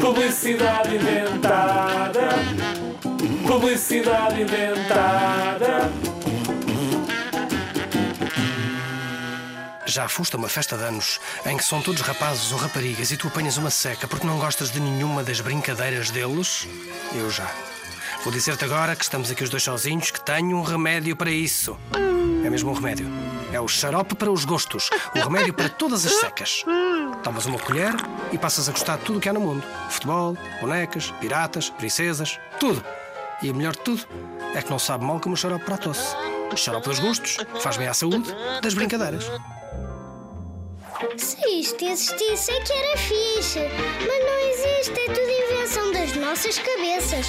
Publicidade inventada. Publicidade inventada. Já foste a uma festa de anos em que são todos rapazes ou raparigas e tu apanhas uma seca porque não gostas de nenhuma das brincadeiras deles? Eu já. Vou dizer-te agora que estamos aqui os dois sozinhos que tenho um remédio para isso. É mesmo um remédio. É o xarope para os gostos. O remédio para todas as secas. Tomas uma colher e passas a gostar de tudo o que há no mundo: futebol, bonecas, piratas, princesas, tudo. E o melhor de tudo é que não sabe mal como o xarope para a tosse. O xarope dos gostos faz bem à saúde das brincadeiras. Se isto existisse é que era fixe. Mas não existe, é tudo invenção das nossas cabeças.